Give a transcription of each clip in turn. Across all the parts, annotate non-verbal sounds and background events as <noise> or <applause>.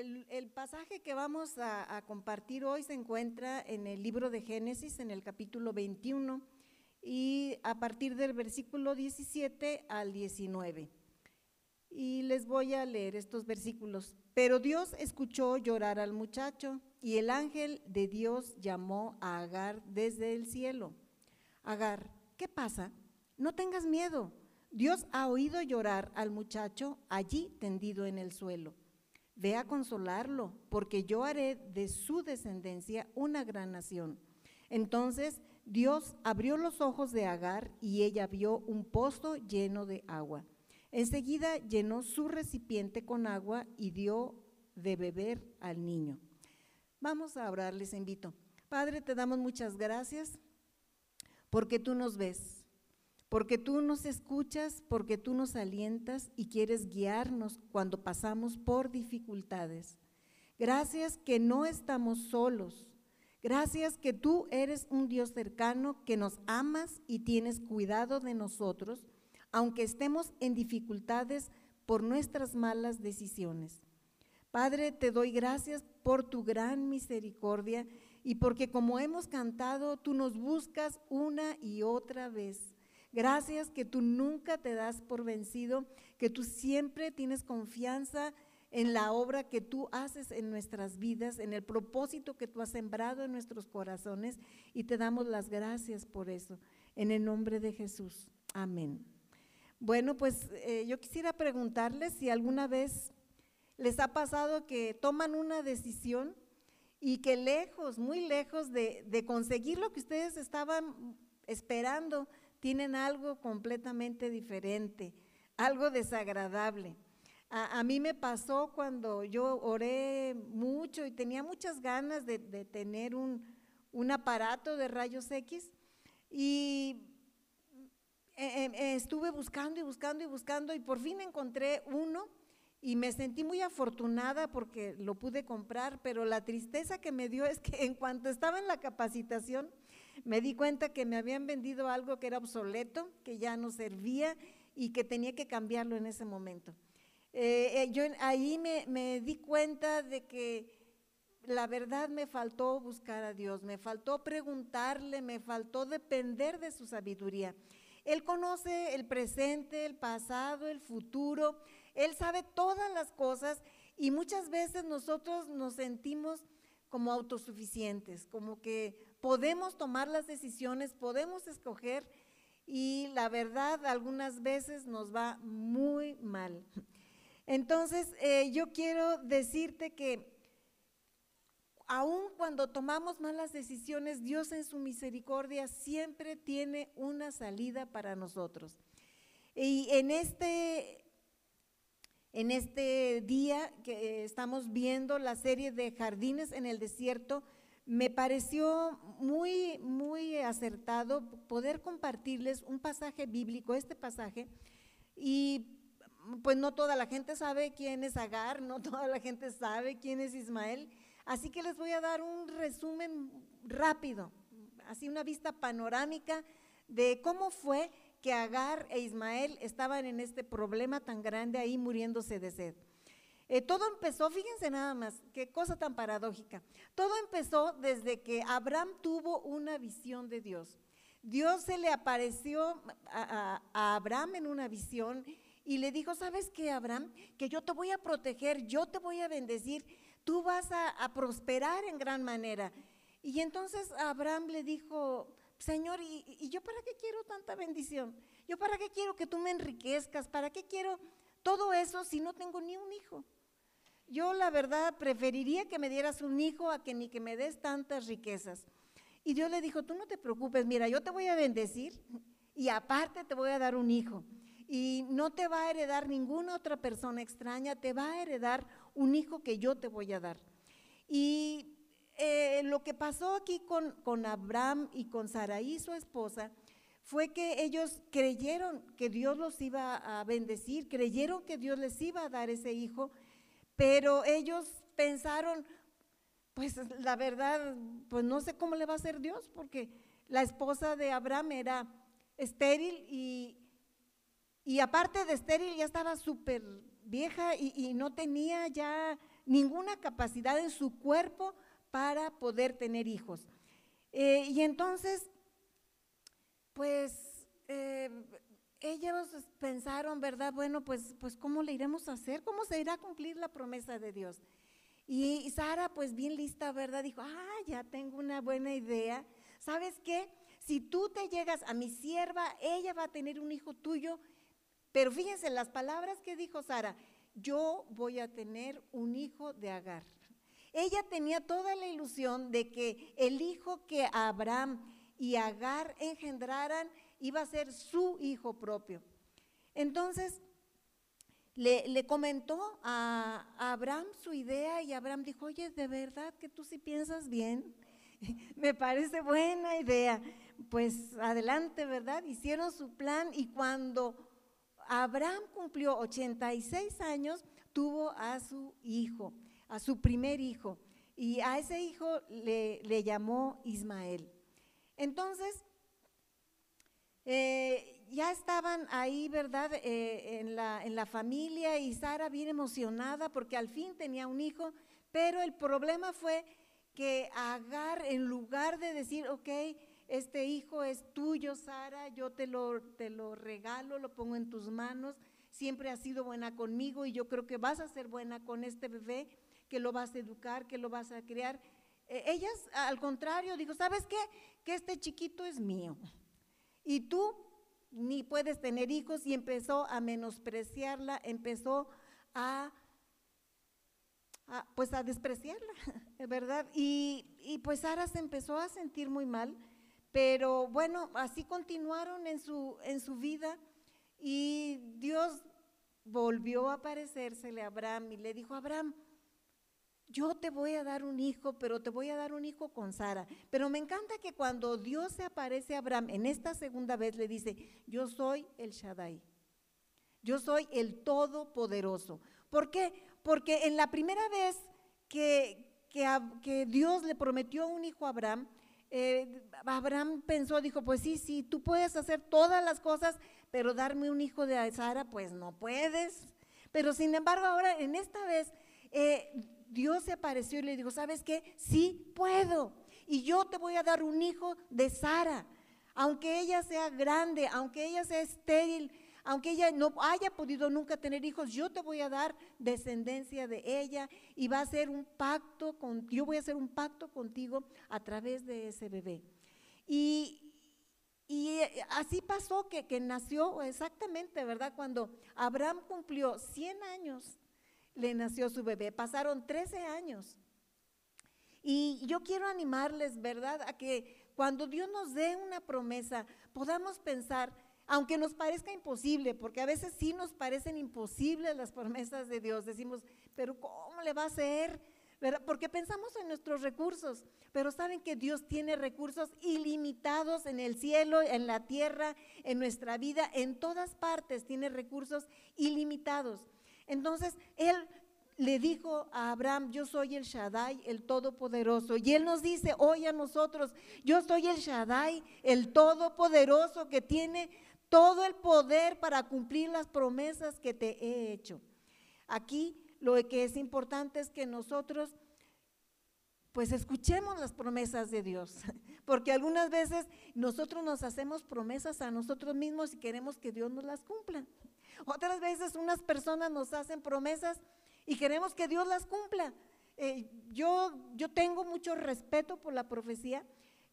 El, pasaje que vamos a, a, compartir hoy se encuentra en el libro de Génesis, en el capítulo 21, y a partir del versículo 17 al 19. Y les voy a leer estos versículos. Pero Dios escuchó llorar al muchacho y el ángel de Dios llamó a Agar desde el cielo. Agar, ¿qué pasa? No tengas miedo. Dios ha oído llorar al muchacho allí tendido en el suelo. Ve a consolarlo, porque yo haré de su descendencia una gran nación. Entonces Dios abrió los ojos de Agar y ella vio un pozo lleno de agua. Enseguida llenó su recipiente con agua y dio de beber al niño. Vamos a orar, les invito. Padre, te damos muchas gracias porque tú nos ves, porque tú nos escuchas, porque tú nos alientas y quieres guiarnos cuando pasamos por dificultades. Gracias que no estamos solos. Gracias que tú eres un Dios cercano, que nos amas y tienes cuidado de nosotros, aunque estemos en dificultades por nuestras malas decisiones. Padre, te doy gracias por tu gran misericordia y porque como hemos cantado, tú nos buscas una y otra vez. Gracias que tú nunca te das por vencido, que tú siempre tienes confianza en la obra que tú haces en nuestras vidas, en el propósito que tú has sembrado en nuestros corazones y te damos las gracias por eso. En el nombre de Jesús. Amén. Bueno, pues eh, yo quisiera preguntarles si alguna vez les ha pasado que toman una decisión y que lejos, muy lejos de, conseguir lo que ustedes estaban esperando, tienen algo completamente diferente, algo desagradable. A, mí me pasó cuando yo oré mucho y tenía muchas ganas de, tener un, aparato de rayos X y eh, eh, estuve buscando y buscando y buscando y por fin encontré uno y me sentí muy afortunada porque lo pude comprar, pero la tristeza que me dio es que en cuanto estaba en la capacitación, me di cuenta que me habían vendido algo que era obsoleto, que ya no servía y que tenía que cambiarlo en ese momento. Eh, eh, yo ahí me, me di cuenta de que la verdad me faltó buscar a Dios, me faltó preguntarle, me faltó depender de su sabiduría. Él conoce el presente, el pasado, el futuro, él sabe todas las cosas y muchas veces nosotros nos sentimos como autosuficientes, como que podemos tomar las decisiones, podemos escoger y la verdad algunas veces nos va muy mal. Entonces, eh, yo quiero decirte que aun cuando tomamos malas decisiones, Dios en su misericordia siempre tiene una salida para nosotros. Y en este en este día que estamos viendo la serie de jardines en el desierto, me pareció muy, muy acertado poder compartirles un pasaje bíblico, este pasaje, y pues no toda la gente sabe quién es Agar, no <laughs> toda la gente sabe quién es Ismael, así que les voy a dar un resumen rápido, así una vista panorámica de cómo fue que Agar e Ismael estaban en este problema tan grande ahí muriéndose de sed. Eh, todo empezó, fíjense nada más, qué cosa tan paradójica. Todo empezó desde que Abraham tuvo una visión de Dios. Dios se le apareció a, Abraham en una visión y le dijo, ¿sabes qué, Abraham? Que yo te voy a proteger, yo te voy a bendecir, tú vas a, a prosperar en gran manera. Y entonces Abraham le dijo, Señor, ¿y, yo para qué quiero tanta bendición? ¿Yo para qué quiero que tú me enriquezcas? ¿Para qué quiero todo eso si no tengo ni un hijo? Yo la verdad preferiría que me dieras un hijo a que ni que me des tantas riquezas. Y Dios le dijo, tú no te preocupes, mira, yo te voy a bendecir y aparte te voy a dar un hijo. Y no te va a heredar ninguna otra persona extraña, te va a heredar un hijo que yo te voy a dar. Y eh, lo que pasó aquí con, con Abraham y con Saraí, su esposa, fue que ellos creyeron que Dios los iba a bendecir, creyeron que Dios les iba a dar ese hijo, pero ellos pensaron, pues la verdad, pues no sé cómo le va a hacer Dios, porque la esposa de Abraham era estéril y, y aparte de estéril ya estaba súper vieja y, no tenía ya ninguna capacidad en su cuerpo para poder tener hijos. Eh, y entonces, pues eh, ellos pensaron, ¿verdad? Bueno, pues, pues ¿cómo le iremos a hacer? ¿Cómo se irá a cumplir la promesa de Dios? Y Sara, pues bien lista, ¿verdad? Dijo, ah, ya tengo una buena idea. ¿Sabes qué? Si tú te llegas a mi sierva, ella va a tener un hijo tuyo. Pero fíjense las palabras que dijo Sara, yo voy a tener un hijo de Agar. Ella tenía toda la ilusión de que el hijo que Abraham y Agar engendraran iba a ser su hijo propio. Entonces, le, comentó a, Abraham su idea y Abraham dijo, oye, de verdad que tú sí piensas bien, <laughs> me parece buena idea. Pues adelante, ¿verdad? Hicieron su plan y cuando Abraham cumplió 86 años, tuvo a su hijo, a su primer hijo, y a ese hijo le, le llamó Ismael. Entonces, eh, ya estaban ahí, ¿verdad? Eh, en, la, en la familia y Sara bien emocionada porque al fin tenía un hijo, pero el problema fue que Agar, en lugar de decir, ok, este hijo es tuyo, Sara, yo te lo, te lo regalo, lo pongo en tus manos, siempre has sido buena conmigo y yo creo que vas a ser buena con este bebé, que lo vas a educar, que lo vas a criar. Eh, ellas, al contrario, dijo, ¿sabes qué? Que este chiquito es mío. Y tú ni puedes tener hijos y empezó a menospreciarla, empezó a, pues a despreciarla, <laughs> ¿verdad? Y, pues Sara se empezó a sentir muy mal, pero bueno, así continuaron en su, en su vida y Dios volvió a aparecérsele a Abraham y le dijo, Abraham, yo te voy a dar un hijo, pero te voy a dar un hijo con Sara. Pero me encanta que cuando Dios se aparece a Abraham, en esta segunda vez le dice, yo soy el Shaddai. Yo soy el Todopoderoso. ¿Por qué? Porque en la primera vez que, que, Dios le prometió un hijo a Abraham, eh, Abraham pensó, dijo, pues sí, sí, tú puedes hacer todas las cosas, pero darme un hijo de Sara, pues no puedes. Pero sin embargo, ahora en esta vez, eh, Dios se apareció y le dijo, ¿sabes qué? Sí puedo. Y yo te voy a dar un hijo de Sara. Aunque ella sea grande, aunque ella sea estéril, aunque ella no haya podido nunca tener hijos, yo te voy a dar descendencia de ella y va a ser un pacto con, yo voy a hacer un pacto contigo a través de ese bebé. Y, y así pasó que, que nació exactamente, ¿verdad? Cuando Abraham cumplió 100 años, le nació su bebé. Pasaron 13 años. Y yo quiero animarles, ¿verdad?, a que cuando Dios nos dé una promesa, podamos pensar, aunque nos parezca imposible, porque a veces sí nos parecen imposibles las promesas de Dios, decimos, pero ¿cómo le va a ser? ¿verdad? Porque pensamos en nuestros recursos, pero saben que Dios tiene recursos ilimitados en el cielo, en la tierra, en nuestra vida, en todas partes tiene recursos ilimitados. Entonces, él le dijo a Abraham, yo soy el Shaddai, el Todopoderoso. Y él nos dice hoy a nosotros, yo soy el Shaddai, el Todopoderoso que tiene todo el poder para cumplir las promesas que te he hecho. Aquí lo que es importante es que nosotros pues escuchemos las promesas de Dios, <laughs> porque algunas veces nosotros nos hacemos promesas a nosotros mismos y queremos que Dios nos las cumpla. Otras veces unas personas nos hacen promesas y queremos que Dios las cumpla. Eh, yo, yo tengo mucho respeto por la profecía,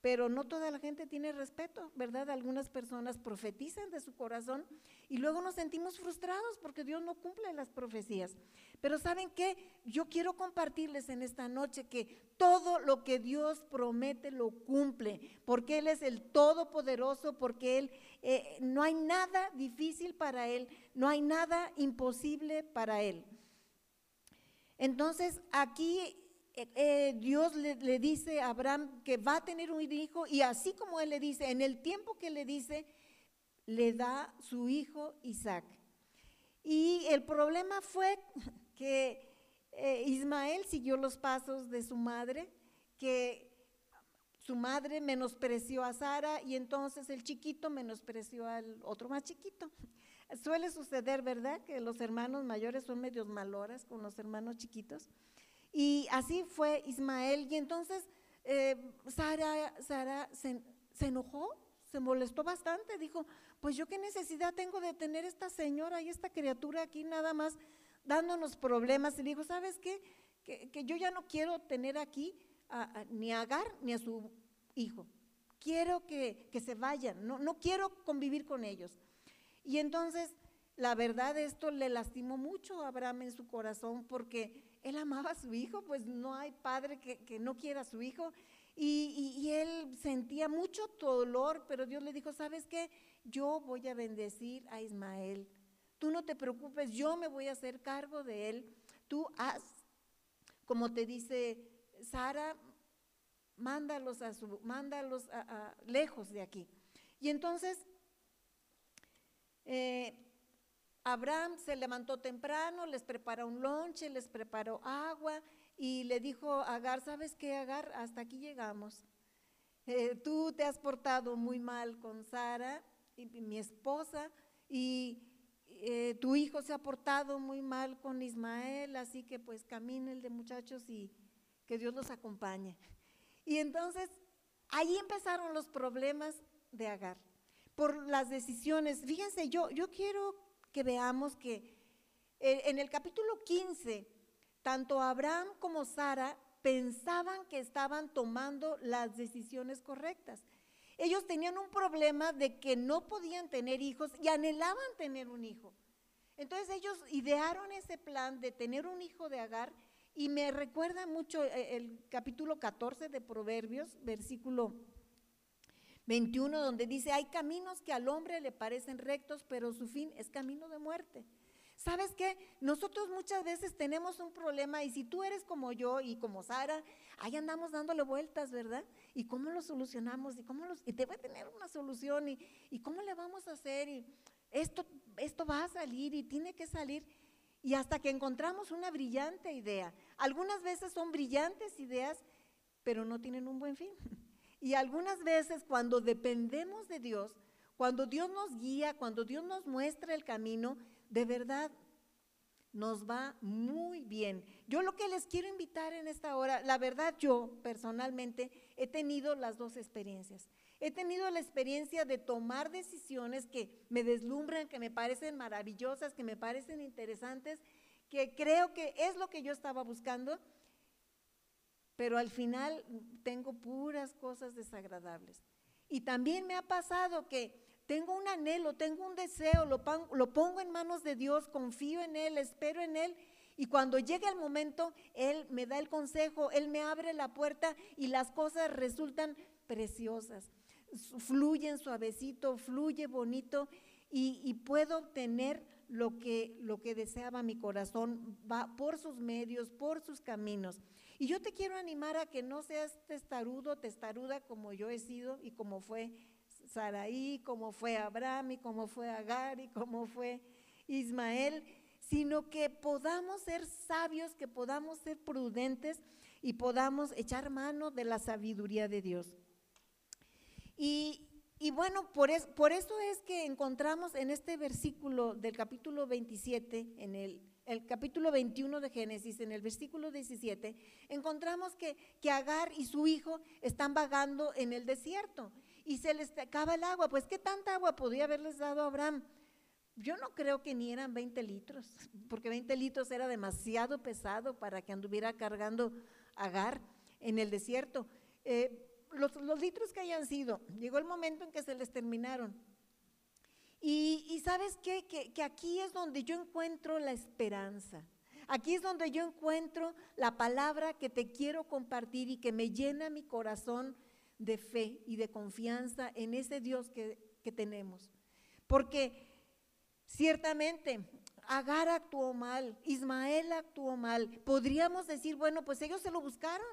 pero no toda la gente tiene respeto, ¿verdad? Algunas personas profetizan de su corazón y luego nos sentimos frustrados porque Dios no cumple las profecías. Pero ¿saben qué? Yo quiero compartirles en esta noche que todo lo que Dios promete lo cumple, porque Él es el Todopoderoso, porque Él eh, no hay nada difícil para Él, no hay nada imposible para Él. Entonces aquí eh, Dios le, dice a Abraham que va a tener un hijo y así como él le dice, en el tiempo que le dice, le da su hijo Isaac. Y el problema fue <laughs> que eh, Ismael siguió los pasos de su madre, que su madre menospreció a Sara y entonces el chiquito menospreció al otro más chiquito. <laughs> Suele suceder, ¿verdad? Que los hermanos mayores son medios maloras con los hermanos chiquitos. Y así fue Ismael. Y entonces eh, Sara, Sara se, enojó, se molestó bastante. Dijo, pues yo qué necesidad tengo de tener esta señora y esta criatura aquí nada más dándonos problemas. Y dijo, ¿sabes qué? Que, yo ya no quiero tener aquí ni a Agar ni a su hijo. Quiero que, que se vayan, no, no quiero convivir con ellos. Y entonces, la verdad, esto le lastimó mucho a Abraham en su corazón porque él amaba a su hijo, pues no hay padre que, no quiera a su hijo. Y, él sentía mucho dolor, pero Dios le dijo, ¿sabes qué? Yo voy a bendecir a Ismael. Tú no te preocupes, yo me voy a hacer cargo de él. Tú haz, como te dice Sara, mándalos a su, mándalos a, lejos de aquí. Y entonces eh, Abraham se levantó temprano, les preparó un lonche, les preparó agua y le dijo a Agar, ¿sabes qué, Agar? Hasta aquí llegamos. Eh, tú te has portado muy mal con Sara, mi esposa, y eh, tu hijo se ha portado muy mal con Ismael, así que pues caminen de muchachos y que Dios los acompañe. Y entonces ahí empezaron los problemas de Agar por las decisiones. Fíjense, yo, yo quiero que veamos que eh, en el capítulo 15, tanto Abraham como Sara pensaban que estaban tomando las decisiones correctas. Ellos tenían un problema de que no podían tener hijos y anhelaban tener un hijo. Entonces ellos idearon ese plan de tener un hijo de Agar y me recuerda mucho eh, el capítulo 14 de Proverbios, versículo 21, donde dice, hay caminos que al hombre le parecen rectos, pero su fin es camino de muerte. ¿Sabes qué? Nosotros muchas veces tenemos un problema y si tú eres como yo y como Sara, ahí andamos dándole vueltas, ¿verdad? ¿Y cómo lo solucionamos? ¿Y cómo los, y debe tener una solución? ¿Y, ¿Y cómo le vamos a hacer? Y esto, esto va a salir y tiene que salir. Y hasta que encontramos una brillante idea. Algunas veces son brillantes ideas, pero no tienen un buen fin. <laughs> Y algunas veces cuando dependemos de Dios, cuando Dios nos guía, cuando Dios nos muestra el camino, de verdad nos va muy bien. Yo lo que les quiero invitar en esta hora, la verdad yo personalmente he tenido las dos experiencias. He tenido la experiencia de tomar decisiones que me deslumbran, que me parecen maravillosas, que me parecen interesantes, que creo que es lo que yo estaba buscando pero al final tengo puras cosas desagradables. Y también me ha pasado que tengo un anhelo, tengo un deseo, lo, pongo en manos de Dios, confío en Él, espero en Él. Y cuando llega el momento, Él me da el consejo, Él me abre la puerta y las cosas resultan preciosas. Fluyen suavecito, fluye bonito y, y puedo obtener lo que, lo que deseaba mi corazón va por sus medios, por sus caminos. Y yo te quiero animar a que no seas testarudo, testaruda como yo he sido y como fue Saraí, como fue Abraham y como fue Agar y como fue Ismael, sino que podamos ser sabios, que podamos ser prudentes y podamos echar mano de la sabiduría de Dios. Y, bueno, por, por eso es que encontramos en este versículo del capítulo 27, en el el capítulo 21 de Génesis, en el versículo 17, encontramos que, que Agar y su hijo están vagando en el desierto y se les acaba el agua. Pues, ¿qué tanta agua podía haberles dado Abraham? Yo no creo que ni eran 20 litros, porque 20 litros era demasiado pesado para que anduviera cargando Agar en el desierto. Eh, los litros que hayan sido, llegó el momento en que se les terminaron. Y, sabes qué? Que, que aquí es donde yo encuentro la esperanza. Aquí es donde yo encuentro la palabra que te quiero compartir y que me llena mi corazón de fe y de confianza en ese Dios que, que tenemos. Porque ciertamente Agar actuó mal, Ismael actuó mal. Podríamos decir, bueno, pues ellos se lo buscaron,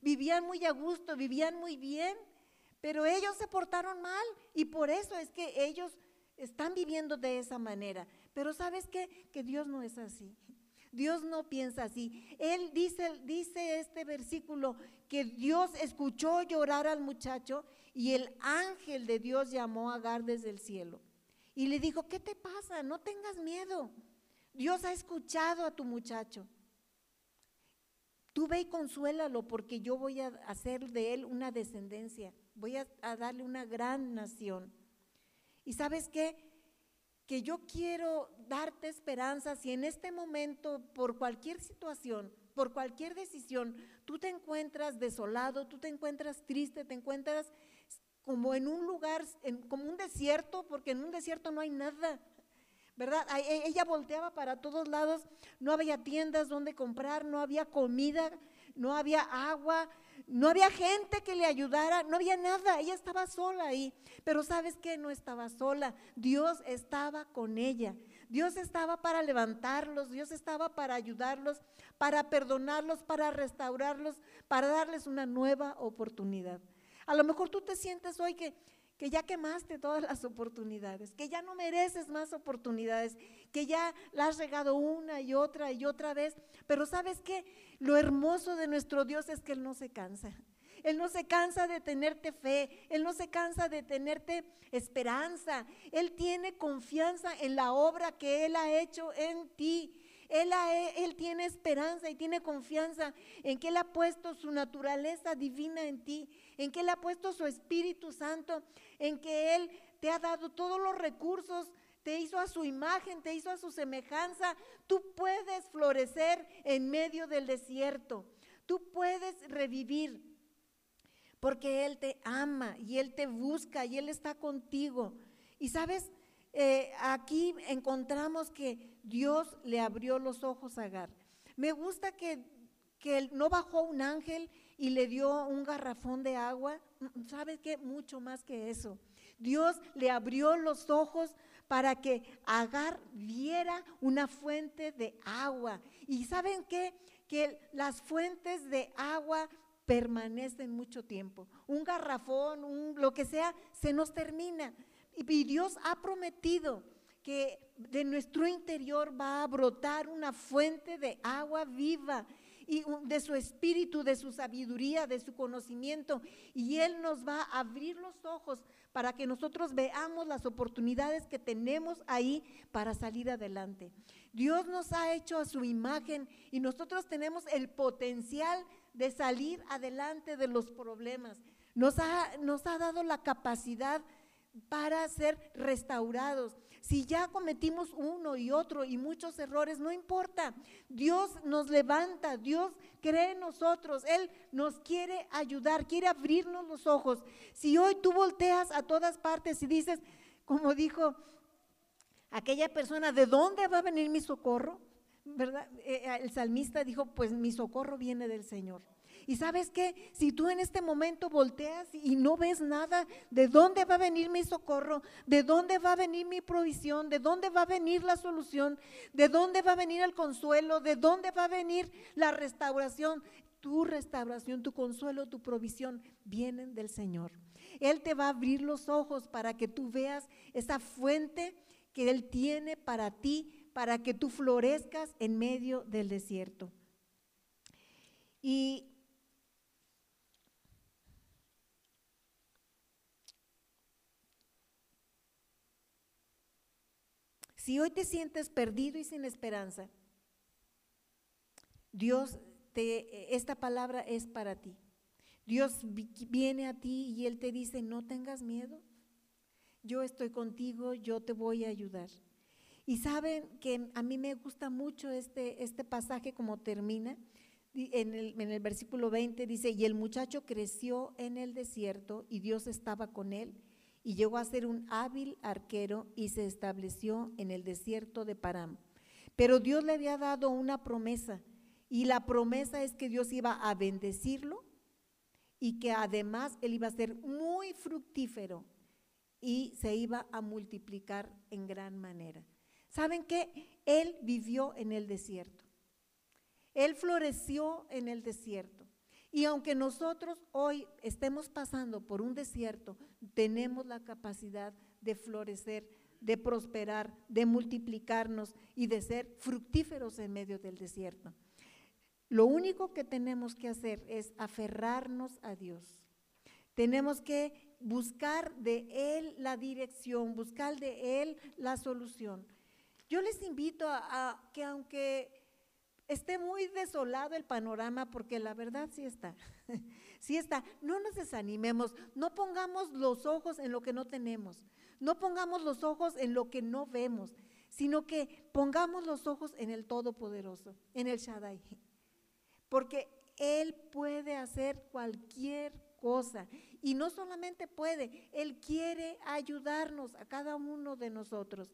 vivían muy a gusto, vivían muy bien, pero ellos se portaron mal y por eso es que ellos están viviendo de esa manera. Pero ¿sabes qué? Que Dios no es así. Dios no piensa así. Él dice, dice este versículo que Dios escuchó llorar al muchacho y el ángel de Dios llamó a Agar desde el cielo. y le dijo, ¿qué te pasa? No tengas miedo. Dios ha escuchado a tu muchacho. Tú ve y consuélalo porque yo voy a hacer de él una descendencia, voy a, darle una gran nación. Y sabes qué? Que yo quiero darte esperanza si en este momento, por cualquier situación, por cualquier decisión, tú te encuentras desolado, tú te encuentras triste, te encuentras como en un lugar, como un desierto, porque en un desierto no hay nada. ¿verdad? E, ella volteaba para todos lados, no había tiendas donde comprar, no había comida, no había agua, no había gente que le ayudara, no había nada, ella estaba sola ahí. Pero sabes que no estaba sola, Dios estaba con ella. Dios estaba para levantarlos, Dios estaba para ayudarlos, para perdonarlos, para restaurarlos, para darles una nueva oportunidad. A lo mejor tú te sientes hoy que que ya quemaste todas las oportunidades, que ya no mereces más oportunidades, que ya la has regado una y otra y otra vez. Pero sabes qué? Lo hermoso de nuestro Dios es que Él no se cansa. Él no se cansa de tenerte fe, Él no se cansa de tenerte esperanza. Él tiene confianza en la obra que Él ha hecho en ti. Él, él, tiene esperanza y tiene confianza en que Él ha puesto su naturaleza divina en ti, en que Él ha puesto su Espíritu Santo, en que Él te ha dado todos los recursos, te hizo a su imagen, te hizo a su semejanza. Tú puedes florecer en medio del desierto, tú puedes revivir, porque Él te ama y Él te busca y Él está contigo. Y sabes, eh, aquí encontramos que Dios le abrió los ojos a Agar. Me gusta que, que no bajó un ángel y le dio un garrafón de agua. Mm, ¿Sabe qué? Mucho más que eso. Dios le abrió los ojos para que Agar viera una fuente de agua. ¿Y saben qué? Que las fuentes de agua permanecen mucho tiempo. Un garrafón, un, lo que sea, se nos termina. Y Dios ha prometido que de nuestro interior va a brotar una fuente de agua viva y de su espíritu, de su sabiduría, de su conocimiento. Y Él nos va a abrir los ojos para que nosotros veamos las oportunidades que tenemos ahí para salir adelante. Dios nos ha hecho a su imagen y nosotros tenemos el potencial de salir adelante de los problemas. Nos ha, nos ha dado la capacidad para ser restaurados. Si ya cometimos uno y otro y muchos errores, no importa. Dios nos levanta, Dios cree en nosotros, Él nos quiere ayudar, quiere abrirnos los ojos. Si hoy tú volteas a todas partes y dices, como dijo aquella persona, ¿de dónde va a venir mi socorro? ¿Verdad? Eh, eh, el salmista dijo, pues mi socorro viene del Señor. Y sabes qué, si tú en este momento volteas y no ves nada, ¿de dónde va a venir mi socorro? ¿De dónde va a venir mi provisión? ¿De dónde va a venir la solución? ¿De dónde va a venir el consuelo? ¿De dónde va a venir la restauración? Tu restauración, tu consuelo, tu provisión vienen del Señor. Él te va a abrir los ojos para que tú veas esa fuente que Él tiene para ti, para que tú florezcas en medio del desierto. Y Si hoy te sientes perdido y sin esperanza, Dios te, esta palabra es para ti. Dios viene a ti y Él te dice, no tengas miedo, yo estoy contigo, yo te voy a ayudar. Y saben que a mí me gusta mucho este, este pasaje como termina. En el, en el versículo 20 dice, y el muchacho creció en el desierto y Dios estaba con él y llegó a ser un hábil arquero y se estableció en el desierto de Param. Pero Dios le había dado una promesa y la promesa es que Dios iba a bendecirlo y que además él iba a ser muy fructífero y se iba a multiplicar en gran manera. ¿Saben qué? Él vivió en el desierto. Él floreció en el desierto. Y aunque nosotros hoy estemos pasando por un desierto, tenemos la capacidad de florecer, de prosperar, de multiplicarnos y de ser fructíferos en medio del desierto. Lo único que tenemos que hacer es aferrarnos a Dios. Tenemos que buscar de Él la dirección, buscar de Él la solución. Yo les invito a, que aunque esté muy desolado el panorama, porque la verdad sí está, <laughs> sí está, no nos desanimemos, no pongamos los ojos en lo que no tenemos, no pongamos los ojos en lo que no vemos, sino que pongamos los ojos en el Todopoderoso, en el Shaddai, porque Él puede hacer cualquier cosa. Y no solamente puede, Él quiere ayudarnos a cada uno de nosotros.